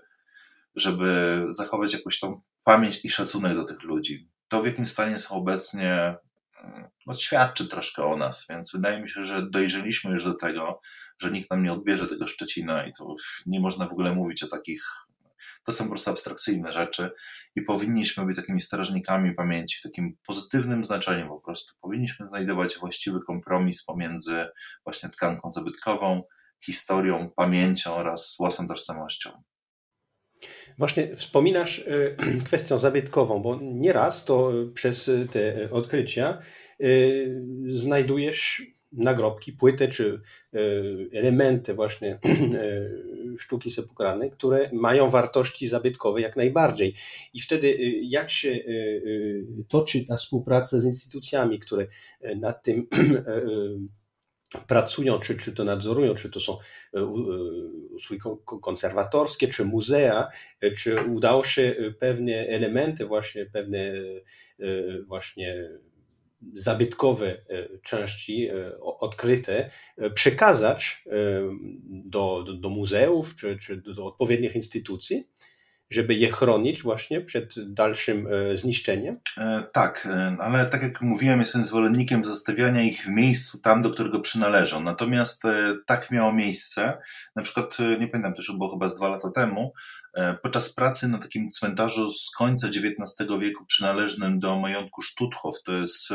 żeby zachować jakąś tą pamięć i szacunek do tych ludzi. To, w jakim stanie są obecnie, no, świadczy troszkę o nas, więc wydaje mi się, że dojrzeliśmy już do tego, że nikt nam nie odbierze tego Szczecina i to nie można w ogóle mówić o takich, to są po prostu abstrakcyjne rzeczy i powinniśmy być takimi strażnikami pamięci w takim pozytywnym znaczeniu po prostu. Powinniśmy znajdować właściwy kompromis pomiędzy właśnie tkanką zabytkową, historią, pamięcią oraz własną tożsamością. Właśnie wspominasz e, kwestią zabytkową, bo nieraz to przez te odkrycia e, znajdujesz nagrobki, płyty czy e, elementy właśnie sztuki sepulkralnej, które mają wartości zabytkowe jak najbardziej. I wtedy jak się toczy ta współpraca z instytucjami, które nad tym pracują, czy, czy to nadzorują, czy to są e, usługi konserwatorskie, czy muzea, e, czy udało się e, pewne elementy, właśnie pewne właśnie zabytkowe części odkryte przekazać do, do, do muzeów, czy, czy do odpowiednich instytucji żeby je chronić właśnie przed dalszym e, zniszczeniem? E, tak, e, ale tak jak mówiłem, jestem zwolennikiem zostawiania ich w miejscu tam, do którego przynależą. Natomiast tak miało miejsce, na przykład, nie pamiętam, już było chyba z dwa lata temu, podczas pracy na takim cmentarzu z końca XIX wieku przynależnym do majątku Stutthof, to jest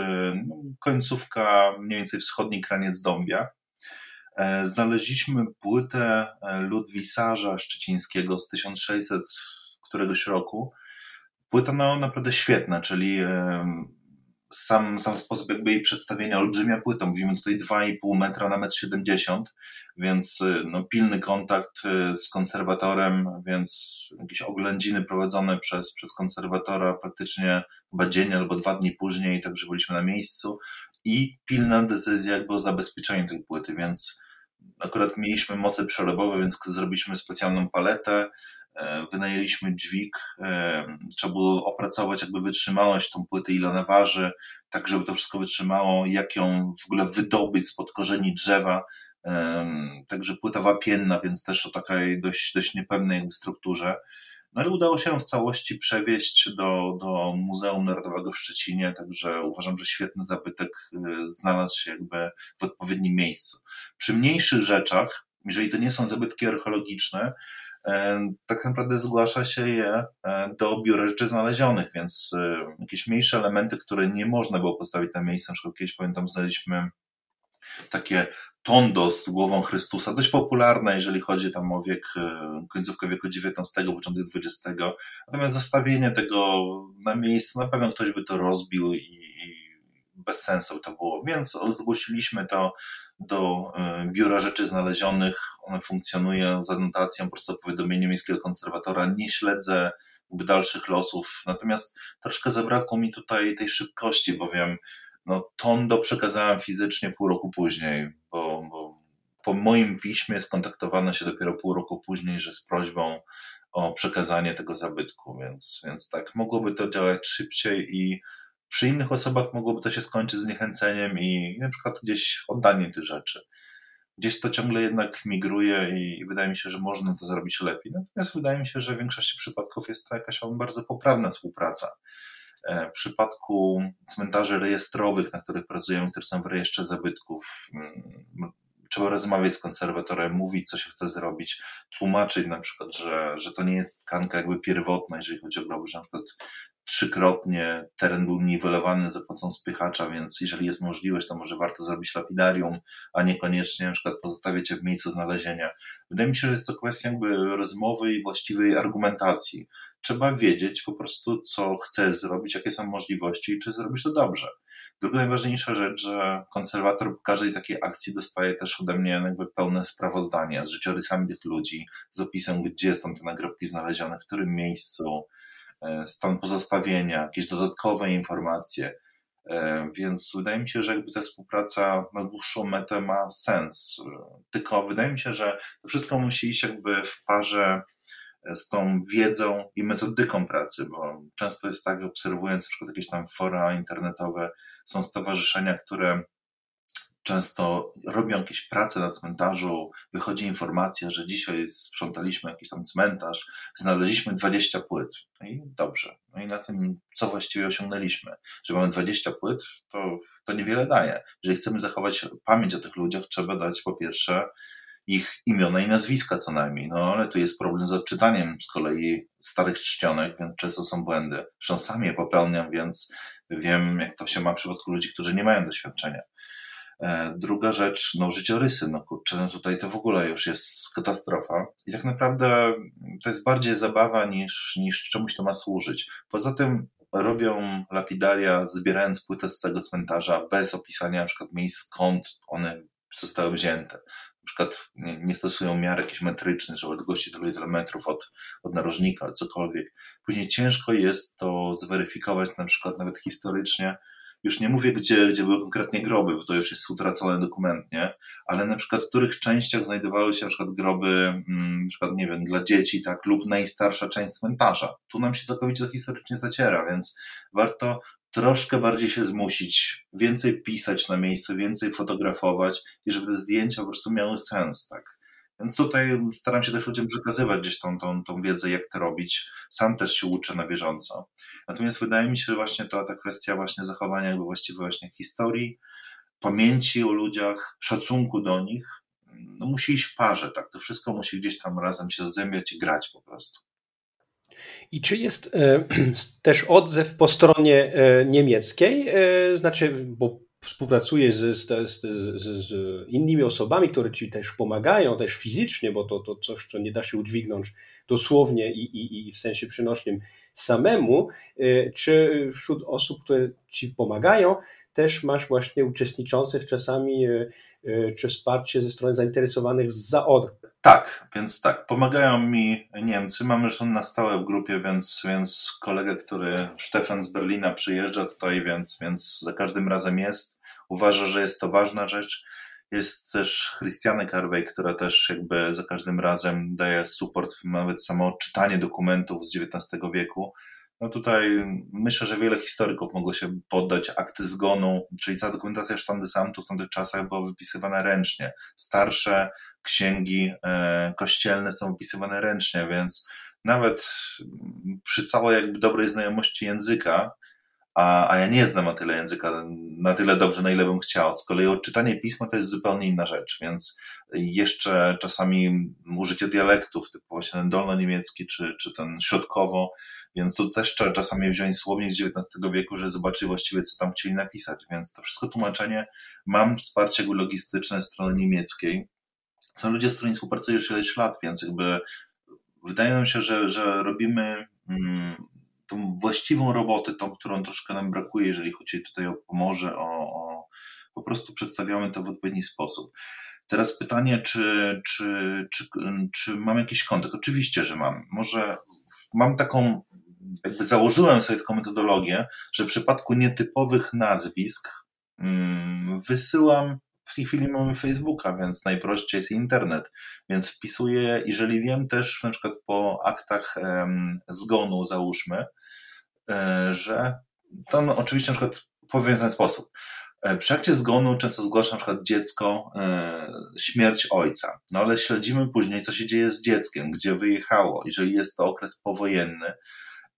no, końcówka mniej więcej wschodni kraniec Dąbia, znaleźliśmy płytę Ludwisarza Szczecińskiego z 1600 któregoś roku. Płyta no, naprawdę świetna, czyli sam, sam sposób jakby jej przedstawienia, olbrzymia płyta, mówimy tutaj 2,5 metra na 1,70 m, więc y, no, pilny kontakt y, z konserwatorem, więc jakieś oględziny prowadzone przez, przez konserwatora praktycznie chyba dzień albo dwa dni później, także byliśmy na miejscu. I pilna decyzja jakby o zabezpieczeniu tej płyty, więc akurat mieliśmy moce przerobowe, więc zrobiliśmy specjalną paletę, wynajęliśmy dźwig, e, trzeba było opracować jakby wytrzymałość tą płytę, ile ona waży, tak żeby to wszystko wytrzymało, jak ją w ogóle wydobyć spod korzeni drzewa, e, także płyta wapienna, więc też o takiej dość, dość niepewnej strukturze. No ale udało się ją w całości przewieźć do, do Muzeum Narodowego w Szczecinie, także uważam, że świetny zabytek znalazł się jakby w odpowiednim miejscu. Przy mniejszych rzeczach, jeżeli to nie są zabytki archeologiczne, tak naprawdę zgłasza się je e, do biura rzeczy znalezionych, więc e, jakieś mniejsze elementy, które nie można było postawić na miejsce, na przykład kiedyś pamiętam znaleźliśmy takie tondo z głową Chrystusa, dość popularne, jeżeli chodzi tam o wiek, e, końcówkę wieku XIX, początek XX. Natomiast zostawienie tego na miejscu, na pewno ktoś by to rozbił i, bez sensu to było. Więc zgłosiliśmy to do e, Biura Rzeczy Znalezionych. One funkcjonuje z anotacją, po prostu powiadomieniem miejskiego konserwatora. Nie śledzę dalszych losów. Natomiast troszkę zabrakło mi tutaj tej szybkości, bowiem no, Tondo przekazałem fizycznie pół roku później, bo, bo po moim piśmie skontaktowano się dopiero pół roku później, że z prośbą o przekazanie tego zabytku, więc, więc tak, mogłoby to działać szybciej i przy innych osobach mogłoby to się skończyć zniechęceniem i na przykład gdzieś oddaniem tych rzeczy. Gdzieś to ciągle jednak migruje i wydaje mi się, że można to zrobić lepiej. Natomiast wydaje mi się, że w większości przypadków jest to jakaś bardzo poprawna współpraca. E, w przypadku cmentarzy rejestrowych, na których pracujemy, które są w rejestrze zabytków, mm, trzeba rozmawiać z konserwatorem, mówić, co się chce zrobić, tłumaczyć na przykład, że, że to nie jest tkanka jakby pierwotna, jeżeli chodzi o groby, że na przykład trzykrotnie, teren był niwelowany za pomocą spychacza, więc jeżeli jest możliwość, to może warto zrobić lapidarium, a niekoniecznie na przykład pozostawiać je w miejscu znalezienia. Wydaje mi się, że jest to kwestia jakby rozmowy i właściwej argumentacji. Trzeba wiedzieć po prostu, co chcesz zrobić, jakie są możliwości i czy zrobisz to dobrze. Druga najważniejsza rzecz, że konserwator każdej takiej akcji dostaje też ode mnie jakby pełne sprawozdania z życiorysami tych ludzi, z opisem, gdzie są te nagrobki znalezione, w którym miejscu, stan pozostawienia, jakieś dodatkowe informacje. E, więc wydaje mi się, że jakby ta współpraca na dłuższą metę ma sens. Tylko wydaje mi się, że to wszystko musi iść jakby w parze z tą wiedzą i metodyką pracy, bo często jest tak, obserwując na przykład jakieś tam fora internetowe, są stowarzyszenia, które często robią jakieś prace na cmentarzu, wychodzi informacja, że dzisiaj sprzątaliśmy jakiś tam cmentarz, znaleźliśmy 20 płyt. No i dobrze. No i na tym, co właściwie osiągnęliśmy. Że mamy 20 płyt, to, to niewiele daje. Jeżeli chcemy zachować pamięć o tych ludziach, trzeba dać po pierwsze ich imiona i nazwiska co najmniej. No ale tu jest problem z odczytaniem z kolei starych czcionek, więc często są błędy. Zresztą sam je popełniam, więc wiem, jak to się ma w przypadku ludzi, którzy nie mają doświadczenia. E, druga rzecz, no życiorysy, no kurczę, no tutaj to w ogóle już jest katastrofa. I tak naprawdę to jest bardziej zabawa niż, niż czemuś to ma służyć. Poza tym robią lapidaria, zbierając płytę z tego cmentarza, bez opisania na przykład miejsc, skąd one zostały wzięte przykład nie, stosują miar jakiś metryczny, że odległości tylu tyle metrów od, od narożnika, cokolwiek. Później ciężko jest to zweryfikować na przykład nawet historycznie. Już nie mówię, gdzie, gdzie były konkretnie groby, bo to już jest utracone dokumentnie, ale na przykład w których częściach znajdowały się na przykład groby, mm, na przykład, nie wiem, dla dzieci, tak, lub najstarsza część cmentarza. Tu nam się całkowicie to historycznie zaciera, więc warto troszkę bardziej się zmusić, więcej pisać na miejscu, więcej fotografować i żeby te zdjęcia po prostu miały sens, tak. Więc tutaj staram się też ludziom przekazywać gdzieś tą, tą, tą wiedzę, jak to robić. Sam też się uczę na bieżąco. Natomiast wydaje mi się, że właśnie to ta kwestia właśnie zachowania jakby właściwej właśnie historii, pamięci o ludziach, szacunku do nich, no musi iść w parze, tak. To wszystko musi gdzieś tam razem się zębiać i grać po prostu. I czy jest e, też odzew po stronie e, niemieckiej? E, znaczy, bo współpracujesz z, z, z, z, innymi osobami, które ci też pomagają, też fizycznie, bo to, to coś, co nie da się udźwignąć dosłownie i, i, i w sensie przynośnym samemu. Czy wśród osób, które ci pomagają, też masz właśnie uczestniczących czasami czy wsparcie ze strony zainteresowanych za odr? Tak, więc tak, pomagają mi Niemcy. Mamy już na stałe w grupie, więc, więc kolega, który Stefan z Berlina przyjeżdża tutaj, więc, więc za każdym razem jest. Uważa, że jest to ważna rzecz. Jest też Christiane Carvey, która też jakby za każdym razem daje support, nawet samo czytanie dokumentów z XIX wieku no tutaj myślę, że wiele historyków mogło się poddać akty zgonu, czyli cała dokumentacja sztandysantów w tamtych czasach była wypisywana ręcznie. Starsze księgi e, kościelne są wypisywane ręcznie, więc nawet przy całej jakby dobrej znajomości języka, a, a ja nie znam na tyle języka, na tyle dobrze, na ile bym chciał. Z kolei odczytanie pisma to jest zupełnie inna rzecz, więc jeszcze czasami użycie dialektów, typu właśnie ten dolno-niemiecki, czy, czy ten środkowo, więc tu też trzeba czasami wziąć słownik z XIX wieku, żeby zobaczyć właściwie, co tam chcieli napisać. Więc to wszystko tłumaczenie, mam wsparcie logistyczne strony niemieckiej. Są ludzie, z którymi współpracuję już ileś lat, więc jakby wydaje nam się, że, że robimy mm, tą właściwą robotę, tą, którą troszkę nam brakuje, jeżeli chodzi tutaj o Pomorze, o, o po prostu przedstawiamy to w odpowiedni sposób. Teraz pytanie, czy, czy, czy, czy mam jakiś kontakt? Oczywiście, że mam. Może mam taką, jakby założyłem sobie taką metodologię, że w przypadku nietypowych nazwisk hmm, wysyłam w tej chwili mamy Facebooka, więc najprościej jest internet. Więc wpisuję, jeżeli wiem też na przykład po aktach zgonu, załóżmy, e, że tam oczywiście na przykład powiem w ten sposób. E, przy zgonu często zgłasza na przykład dziecko e, śmierć ojca, no ale śledzimy później, co się dzieje z dzieckiem, gdzie wyjechało, jeżeli jest to okres powojenny,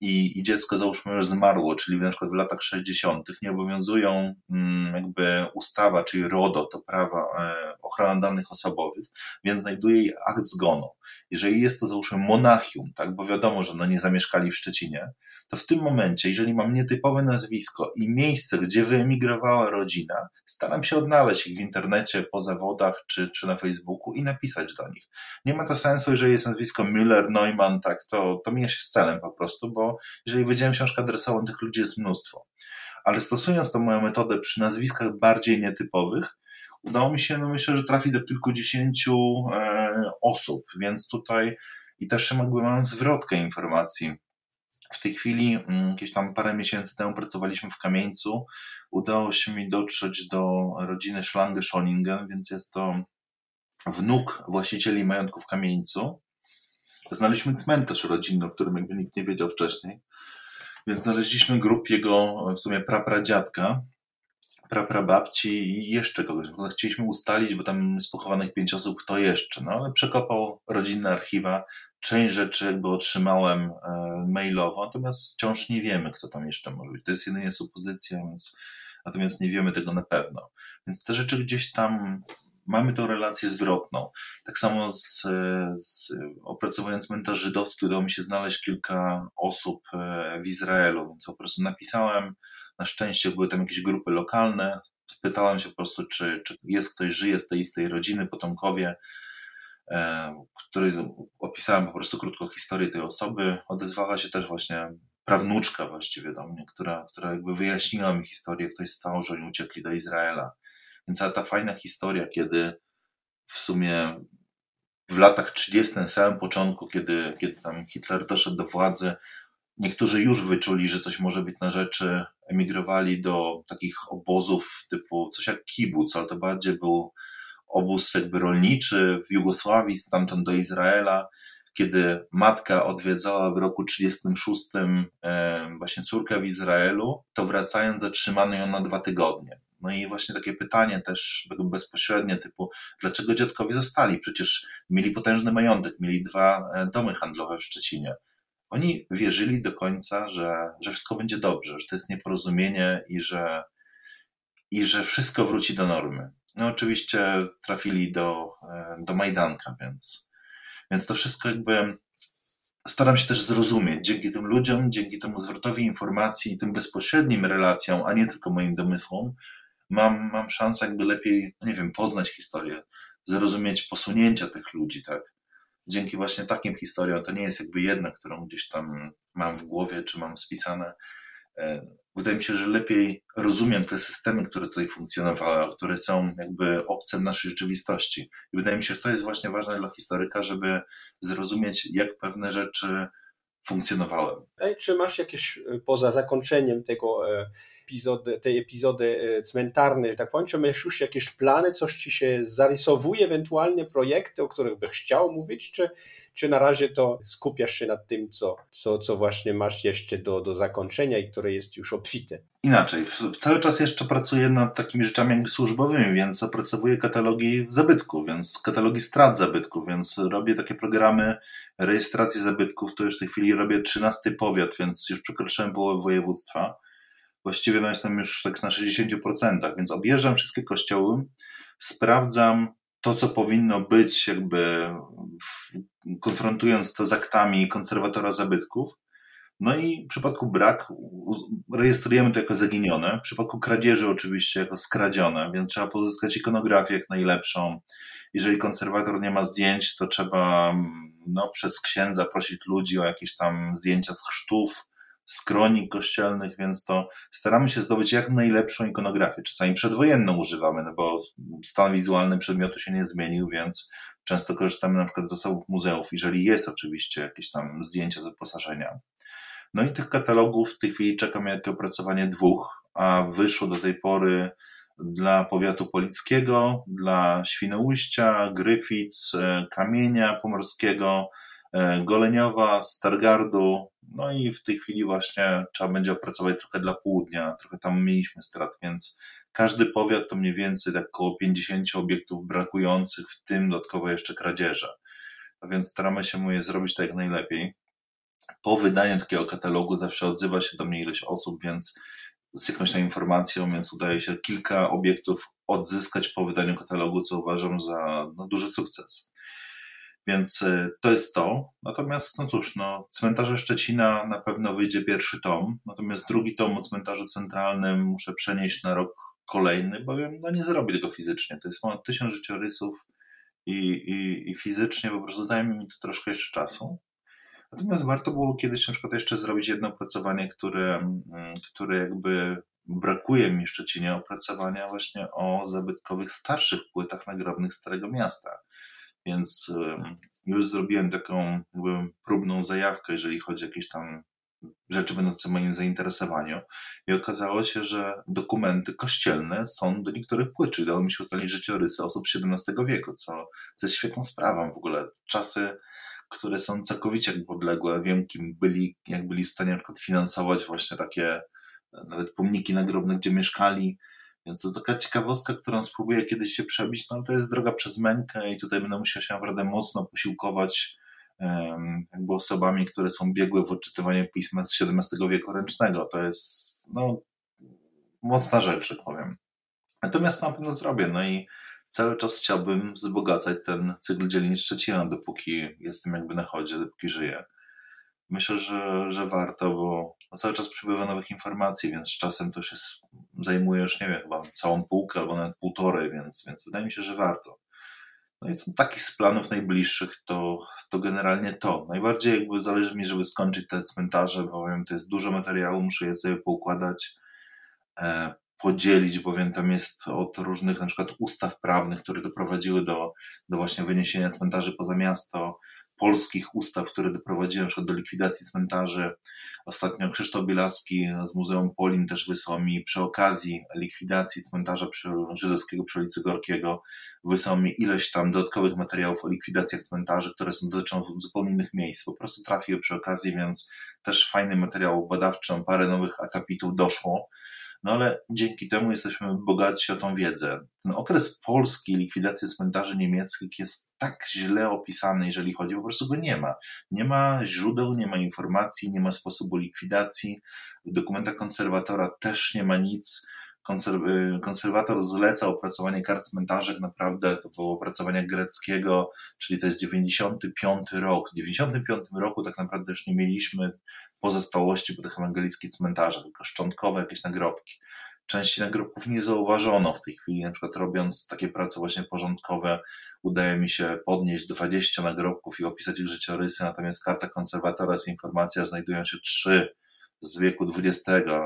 i, i dziecko załóżmy już zmarło, czyli na przykład w latach 60. nie obowiązują mm, jakby ustawa, czyli RODO, to prawa e, ochrona danych osobowych, więc znajduje jej akt zgonu. Jeżeli jest to załóżmy Monachium, tak, bo wiadomo, że no nie zamieszkali w Szczecinie, to w tym momencie, jeżeli mam nietypowe nazwisko i miejsce, gdzie wyemigrowała rodzina, staram się odnaleźć ich w internecie, po zawodach czy, czy na Facebooku i napisać do nich. Nie ma to sensu, jeżeli jest nazwisko Müller, Neumann, tak, to, to mija się z celem po prostu, bo jeżeli wydziałem książkę adresową, tych ludzi jest mnóstwo. Ale stosując tą moją metodę przy nazwiskach bardziej nietypowych, udało mi się, no myślę, że trafi do kilkudziesięciu e, osób, więc tutaj i też jakby mam zwrotkę informacji. W tej chwili, mm, jakieś tam parę miesięcy temu pracowaliśmy w Kamieńcu. Udało się mi dotrzeć do rodziny Schlange-Schoningen, więc jest to wnuk właścicieli majątku w Kamieńcu. Znaleźliśmy cmentarz rodzinny, o którym jakby nikt nie wiedział wcześniej. Więc znaleźliśmy grup jego w sumie prapradziadka, praprababci i jeszcze kogoś. Chcieliśmy ustalić, bo tam jest pochowanych pięć osób, kto jeszcze. No ale przekopał rodzinne archiwa. Część rzeczy jakby otrzymałem e, mailowo, natomiast wciąż nie wiemy, kto tam jeszcze może być. To jest jedynie supozycja, więc natomiast nie wiemy tego na pewno. Więc te rzeczy gdzieś tam mamy tą relację zwrotną. Tak samo z, z opracowując mentor żydowski udało mi się znaleźć kilka osób e, w Izraelu, więc po prostu napisałem, na szczęście były tam jakieś grupy lokalne, pytałem się po prostu, czy, czy jest ktoś, żyje z tej istej rodziny, potomkowie, e, który opisałem po prostu krótko historię tej osoby. Odezwała się też właśnie prawnuczka właściwie do mnie, która, która jakby wyjaśniła mi historię, jak to się stało, że oni uciekli do Izraela. Więc ta fajna historia, kiedy w sumie w latach 30., na samym początku, kiedy, kiedy tam Hitler doszedł do władzy, niektórzy już wyczuli, że coś może być na rzeczy, emigrowali do takich obozów typu coś jak kibuc, ale to bardziej był obóz jakby rolniczy w Jugosławii, stamtąd do Izraela, kiedy matka odwiedzała w roku 36 e, właśnie córkę w Izraelu, to wracając zatrzymano ją na dwa tygodnie. No i właśnie takie pytanie też bezpośrednie typu, dlaczego dziadkowie zostali? Przecież mieli potężny majątek, mieli dwa e, domy handlowe w Szczecinie. Oni wierzyli do końca, że, że wszystko będzie dobrze, że to jest nieporozumienie i że, i że wszystko wróci do normy. No oczywiście trafili do, e, do Majdanka, więc, więc to wszystko jakby staram się też zrozumieć dzięki tym ludziom, dzięki temu zwrotowi informacji i tym bezpośrednim relacjom, a nie tylko moim domysłom, mam, mam szansę jakby lepiej, nie wiem, poznać historię, zrozumieć posunięcia tych ludzi, tak. Dzięki właśnie takim historiom, to nie jest jakby jedna, którą gdzieś tam mam w głowie, czy mam spisane. E, wydaje mi się, że lepiej rozumiem te systemy, które tutaj funkcjonowały, które są jakby obce w naszej rzeczywistości. I wydaje mi się, że to jest właśnie ważne dla historyka, żeby zrozumieć, jak pewne rzeczy funkcjonowałem. Czy masz jakieś, e, poza zakończeniem tego e, epizody, tej epizody e, cmentarnej, tak powiem, czy masz już jakieś plany, coś ci się zarysowuje, ewentualnie projekty, o których byś chciał mówić, czy, czy na razie to skupiasz się nad tym, co, co, co właśnie masz jeszcze do, do zakończenia i które jest już obfite? Inaczej, cały czas jeszcze pracuję nad takimi rzeczami jakby służbowymi, więc opracowuję katalogi zabytków, więc katalogi strat zabytków, więc robię takie programy rejestracji zabytków, to już w tej chwili robię 13 powiat, więc już przekroczyłem połowę województwa. Właściwie no jestem już tak na 60%, więc objeżdżam wszystkie kościoły, sprawdzam to, co powinno być, jakby konfrontując to z aktami konserwatora zabytków. No i w przypadku brak rejestrujemy to jako zaginione, w przypadku kradzieży oczywiście jako skradzione, więc trzeba pozyskać ikonografię jak najlepszą. Jeżeli konserwator nie ma zdjęć, to trzeba no, przez księdza prosić ludzi o jakieś tam zdjęcia z chrztów, z kronik kościelnych, więc to staramy się zdobyć jak najlepszą ikonografię. Czasami przedwojenną używamy, no bo stan wizualny przedmiotu się nie zmienił, więc często korzystamy na przykład z zasobów muzeów, jeżeli jest oczywiście jakieś tam zdjęcia z wyposażenia. No i tych katalogów w tej chwili czekam jakie opracowanie dwóch, a wyszło do tej pory dla powiatu polickiego, dla Świnoujścia, Gryfic, e, Kamienia Pomorskiego, e, Goleniowa, Stargardu, no i w tej chwili właśnie trzeba będzie opracować trochę dla południa, trochę tam mieliśmy strat, więc każdy powiat to mniej więcej tak około 50 obiektów brakujących, w tym dodatkowo jeszcze kradzieże. A więc staramy się mu je zrobić tak jak najlepiej. Po wydaniu takiego katalogu zawsze odzywa się do mnie ileś osób, więc z jakąś tam informacją, więc udaje się kilka obiektów odzyskać po wydaniu katalogu, co uważam za no, duży sukces. Więc y, to jest to. Natomiast, no cóż, no, cmentarze Szczecina na pewno wyjdzie pierwszy tom, natomiast drugi tom o cmentarzu centralnym muszę przenieść na rok kolejny, bowiem no, nie zrobię tego fizycznie. To jest ponad tysiąc życiorysów i, i, i fizycznie po prostu zajmie mi to troszkę jeszcze czasu. Natomiast warto było kiedyś na przykład jeszcze zrobić jedno opracowanie, które, mm, które jakby brakuje mi w Szczecinie opracowania właśnie o zabytkowych starszych płytach nagrobnych Starego Miasta. Więc już zrobiłem taką jakby próbną zajawkę, jeżeli chodzi o jakieś tam rzeczy będące w moim zainteresowaniu. I okazało się, że dokumenty kościelne są do niektórych płyt, czyli dało mi się ustalić życiorysy osób XVII wieku, co, co jest świetną sprawą w ogóle. Czasy, które są całkowicie podległe, wiem kim byli, jak byli w stanie na finansować właśnie takie nawet pomniki nagrobne, gdzie mieszkali, więc to taka ciekawostka, którą spróbuję kiedyś się przebić, no to jest droga przez mękę i tutaj będę musiał się naprawdę mocno posiłkować jakby osobami, które są biegłe w odczytywaniu pisma z XVII wieku ręcznego. To jest no, mocna rzecz, że powiem. Natomiast na pewno zrobię, no i cały czas chciałbym wzbogacać ten cykl dzielnic Szczecina, dopóki jestem jakby na chodzie, dopóki żyję myślę, że, że warto, bo cały czas przybywa nowych informacji, więc czasem to już zajmuje już, nie wiem, chyba całą półkę albo nawet półtorej, więc, więc wydaje mi się, że warto. No i takich z planów najbliższych to, to generalnie to. Najbardziej jakby zależy mi, żeby skończyć te cmentarze, bowiem to jest dużo materiału, muszę je sobie poukładać, e, podzielić, bowiem tam jest od różnych na przykład ustaw prawnych, które doprowadziły do, do właśnie wyniesienia cmentarzy poza miasto, polskich ustaw, które doprowadziły na przykład do likwidacji cmentarzy. Ostatnio Krzysztof Bielaski z Muzeum Polin też wysłał mi przy okazji likwidacji cmentarza przy, żydowskiego przy ulicy Gorkiego wysłał mi ileś tam dodatkowych materiałów o likwidacjach cmentarzy, które są, dotyczą zupełnie innych miejsc. Po prostu trafiły przy okazji, więc też fajny materiał badawczy, parę nowych akapitów doszło. No ale dzięki temu jesteśmy bogaci o tą wiedzę. Ten okres polski likwidacji cmentarzy niemieckich jest tak źle opisany, jeżeli chodzi, po prostu go nie ma. Nie ma źródeł, nie ma informacji, nie ma sposobu likwidacji. W dokumentach konserwatora też nie ma nic konserwator zleca opracowanie kart cmentarzy, naprawdę to było opracowanie greckiego, czyli to jest 95 rok. W 95 roku tak naprawdę już nie mieliśmy pozostałości po tych ewangelickich cmentarzach, tylko szczątkowe jakieś nagrobki. Części nagrobków nie zauważono w tej chwili, na przykład robiąc takie prace właśnie porządkowe, udaje mi się podnieść 20 nagrobków i opisać ich życiorysy, natomiast karta konserwatora jest informacja, że znajdują się trzy z wieku XX,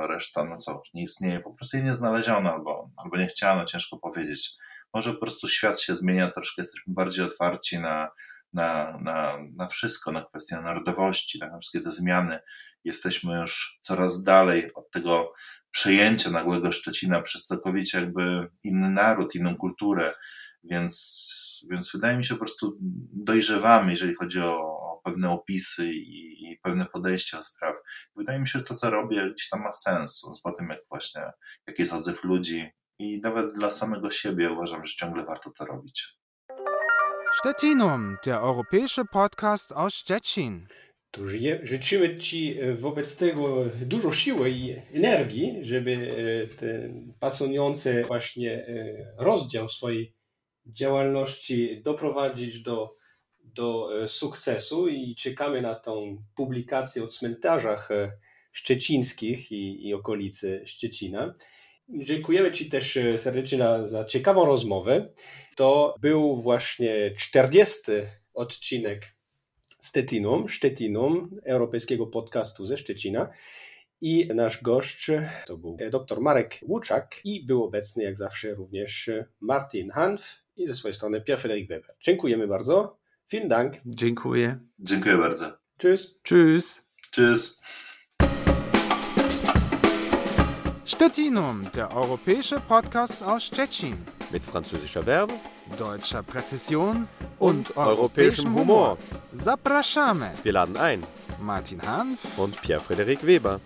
reszta, no co, nie istnieje, po prostu jej nie znaleziono, albo, albo nie chciano, ciężko powiedzieć. Może po prostu świat się zmienia, troszkę jesteśmy bardziej otwarci na, na, na, na wszystko, na kwestię narodowości, na wszystkie te zmiany. Jesteśmy już coraz dalej od tego przejęcia nagłego Szczecina przez całkowicie jakby inny naród, inną kulturę, więc, więc wydaje mi się po prostu dojrzewamy, jeżeli chodzi o, pewne opisy i, i, pewne podejście do spraw. Wydaje mi się, że to, co robię, gdzieś tam ma sens, po tym, jak właśnie, jaki jest odzew ludzi i nawet dla samego siebie uważam, że ciągle warto to robić. Stettinum, der europäische Podcast aus Stettin. To życzymy Ci e, wobec tego dużo siły i energii, żeby e, ten pasjonujący właśnie e, rozdział swojej działalności doprowadzić do do e, sukcesu i czekamy na tą publikację o cmentarzach e, szczecińskich i, i okolicy Szczecina. Dziękujemy Ci też e, serdecznie za, ciekawą rozmowę. To był właśnie 40. odcinek Stettinum, Szczetinum, europejskiego podcastu ze Szczecina. I nasz gość to był dr Marek Łuczak i był obecny jak zawsze również Martin Hanf i ze swojej strony Pierre Frederick Weber. Dziękujemy bardzo. Vielen Dank. Dziękuję. Dziękuję bardzo. Tschüss. Tschüss. Tschüss. Stettinum, der europäische Podcast aus Stettin. Mit französischer Verbe, deutscher Präzision und, und europäischem Humor. Zapraszamy. Wir laden ein. Martin Hanf und Pierre-Frederik Weber.